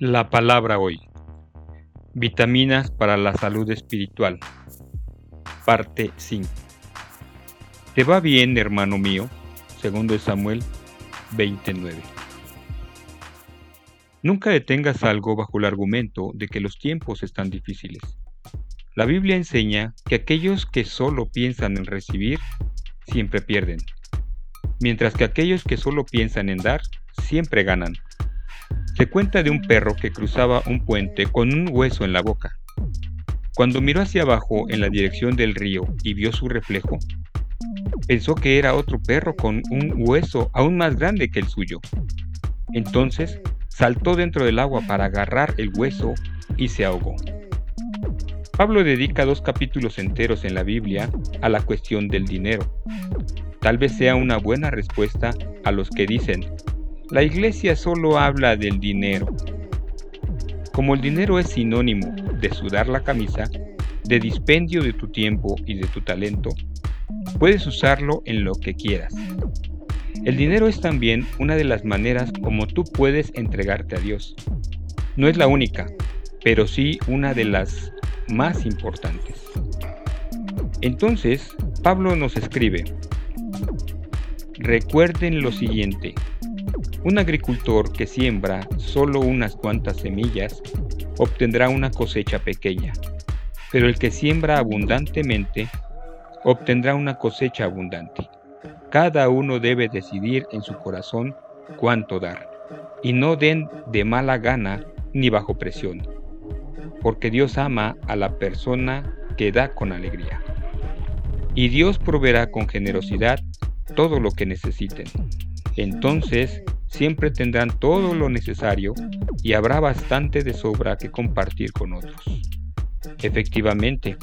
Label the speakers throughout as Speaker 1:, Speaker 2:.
Speaker 1: La palabra hoy. Vitaminas para la salud espiritual. Parte 5. ¿Te va bien, hermano mío? Segundo Samuel 29. Nunca detengas algo bajo el argumento de que los tiempos están difíciles. La Biblia enseña que aquellos que solo piensan en recibir, siempre pierden, mientras que aquellos que solo piensan en dar, siempre ganan. Se cuenta de un perro que cruzaba un puente con un hueso en la boca. Cuando miró hacia abajo en la dirección del río y vio su reflejo, pensó que era otro perro con un hueso aún más grande que el suyo. Entonces saltó dentro del agua para agarrar el hueso y se ahogó. Pablo dedica dos capítulos enteros en la Biblia a la cuestión del dinero. Tal vez sea una buena respuesta a los que dicen, la iglesia solo habla del dinero. Como el dinero es sinónimo de sudar la camisa, de dispendio de tu tiempo y de tu talento, puedes usarlo en lo que quieras. El dinero es también una de las maneras como tú puedes entregarte a Dios. No es la única, pero sí una de las más importantes. Entonces, Pablo nos escribe, recuerden lo siguiente, un agricultor que siembra solo unas cuantas semillas obtendrá una cosecha pequeña, pero el que siembra abundantemente obtendrá una cosecha abundante. Cada uno debe decidir en su corazón cuánto dar, y no den de mala gana ni bajo presión, porque Dios ama a la persona que da con alegría. Y Dios proveerá con generosidad todo lo que necesiten. Entonces siempre tendrán todo lo necesario y habrá bastante de sobra que compartir con otros. Efectivamente,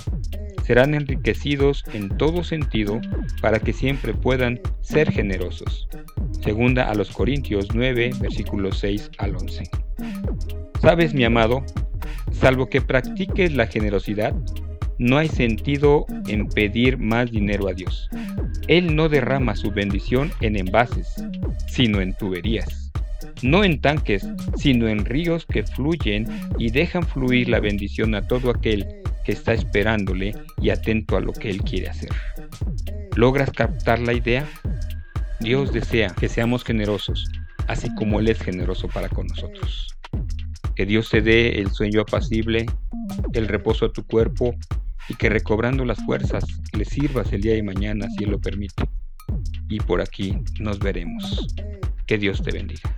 Speaker 1: serán enriquecidos en todo sentido para que siempre puedan ser generosos. Segunda a los Corintios 9, versículos 6 al 11. Sabes, mi amado, salvo que practiques la generosidad, no hay sentido en pedir más dinero a Dios. Él no derrama su bendición en envases, sino en tuberías. No en tanques, sino en ríos que fluyen y dejan fluir la bendición a todo aquel que está esperándole y atento a lo que Él quiere hacer. ¿Logras captar la idea? Dios desea que seamos generosos, así como Él es generoso para con nosotros. Que Dios te dé el sueño apacible, el reposo a tu cuerpo y que recobrando las fuerzas le sirvas el día de mañana si Él lo permite. Y por aquí nos veremos. Que Dios te bendiga.